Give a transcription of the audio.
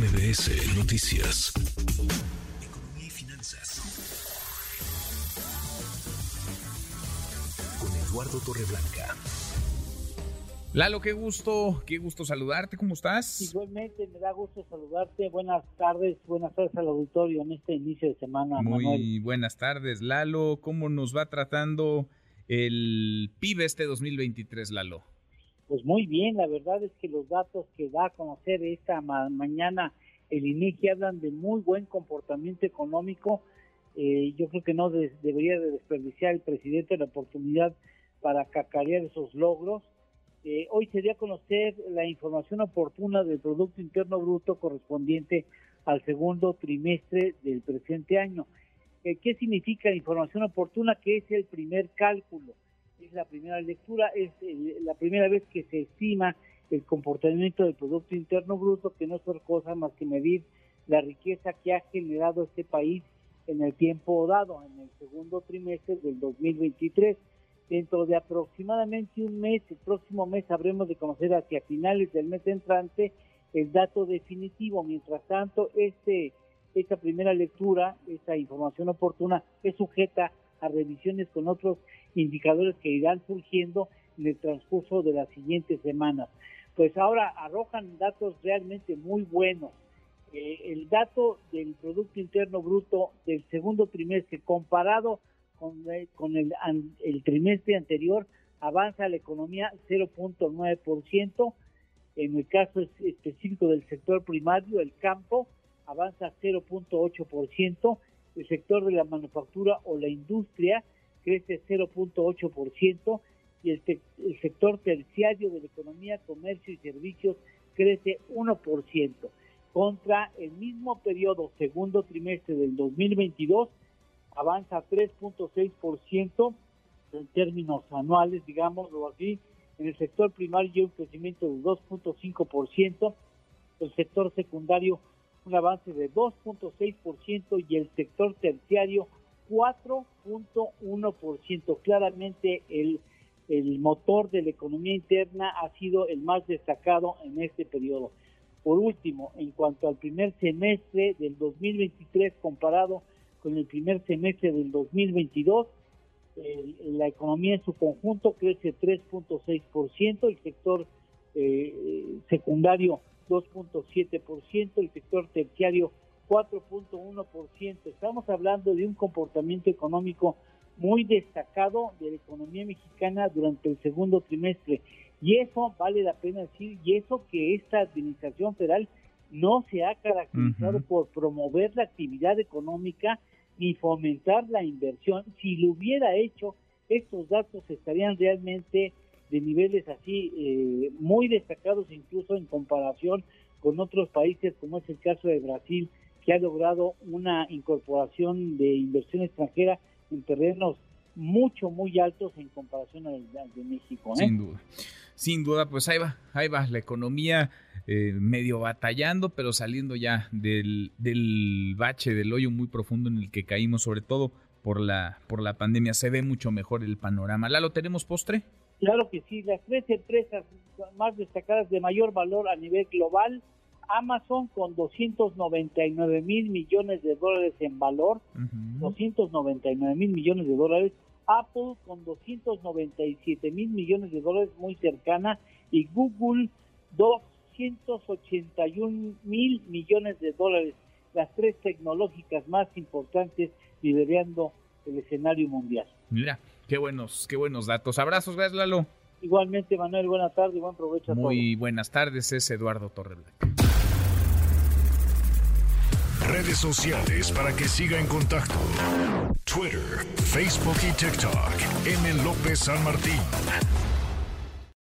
MBS Noticias. Economía y finanzas. Con Eduardo Torreblanca. Lalo, qué gusto, qué gusto saludarte, ¿cómo estás? Igualmente, me da gusto saludarte. Buenas tardes, buenas tardes al auditorio en este inicio de semana. Muy buenas tardes, Lalo. ¿Cómo nos va tratando el PIB este 2023, Lalo? Pues muy bien, la verdad es que los datos que da a conocer esta mañana el INEGI hablan de muy buen comportamiento económico. Eh, yo creo que no debería de desperdiciar el presidente la oportunidad para cacarear esos logros. Eh, hoy sería conocer la información oportuna del Producto Interno Bruto correspondiente al segundo trimestre del presente año. Eh, ¿Qué significa información oportuna? Que es el primer cálculo es la primera lectura, es la primera vez que se estima el comportamiento del Producto Interno Bruto, que no es otra cosa más que medir la riqueza que ha generado este país en el tiempo dado, en el segundo trimestre del 2023. Dentro de aproximadamente un mes, el próximo mes habremos de conocer hacia finales del mes entrante el dato definitivo. Mientras tanto, este, esta primera lectura, esta información oportuna, es sujeta a revisiones con otros indicadores que irán surgiendo en el transcurso de las siguientes semanas. Pues ahora arrojan datos realmente muy buenos. Eh, el dato del Producto Interno Bruto del segundo trimestre comparado con, eh, con el, el trimestre anterior avanza la economía 0.9%. En el caso específico del sector primario, el campo avanza 0.8%, el sector de la manufactura o la industria crece 0.8% y el, el sector terciario de la economía, comercio y servicios crece 1%. Contra el mismo periodo, segundo trimestre del 2022, avanza 3.6% en términos anuales, digámoslo así. En el sector primario un crecimiento de 2.5%, el sector secundario un avance de 2.6% y el sector terciario 4.1%. Claramente el, el motor de la economía interna ha sido el más destacado en este periodo. Por último, en cuanto al primer semestre del 2023 comparado con el primer semestre del 2022, la economía en su conjunto crece 3.6%, el sector eh, secundario 2.7%, el sector terciario 4.1%. Estamos hablando de un comportamiento económico muy destacado de la economía mexicana durante el segundo trimestre. Y eso vale la pena decir, y eso que esta administración federal no se ha caracterizado por promover la actividad económica ni fomentar la inversión. Si lo hubiera hecho, estos datos estarían realmente de niveles así eh, muy destacados incluso en comparación con otros países como es el caso de Brasil que ha logrado una incorporación de inversión extranjera en terrenos mucho, muy altos en comparación al, de México. ¿eh? Sin duda, sin duda, pues ahí va, ahí va, la economía eh, medio batallando, pero saliendo ya del, del bache, del hoyo muy profundo en el que caímos, sobre todo por la, por la pandemia. Se ve mucho mejor el panorama. ¿Lalo, tenemos postre? Claro que sí, las tres empresas más destacadas de mayor valor a nivel global Amazon con 299 mil millones de dólares en valor, 299 mil millones de dólares, Apple con 297 mil millones de dólares muy cercana y Google 281 mil millones de dólares, las tres tecnológicas más importantes liderando el escenario mundial. Mira, qué buenos, qué buenos datos. Abrazos, gracias Lalo. Igualmente, Manuel, buenas tardes y buen provecho a Muy buenas tardes, es Eduardo Torreblanca redes sociales para que siga en contacto: Twitter, Facebook y TikTok. M. López San Martín.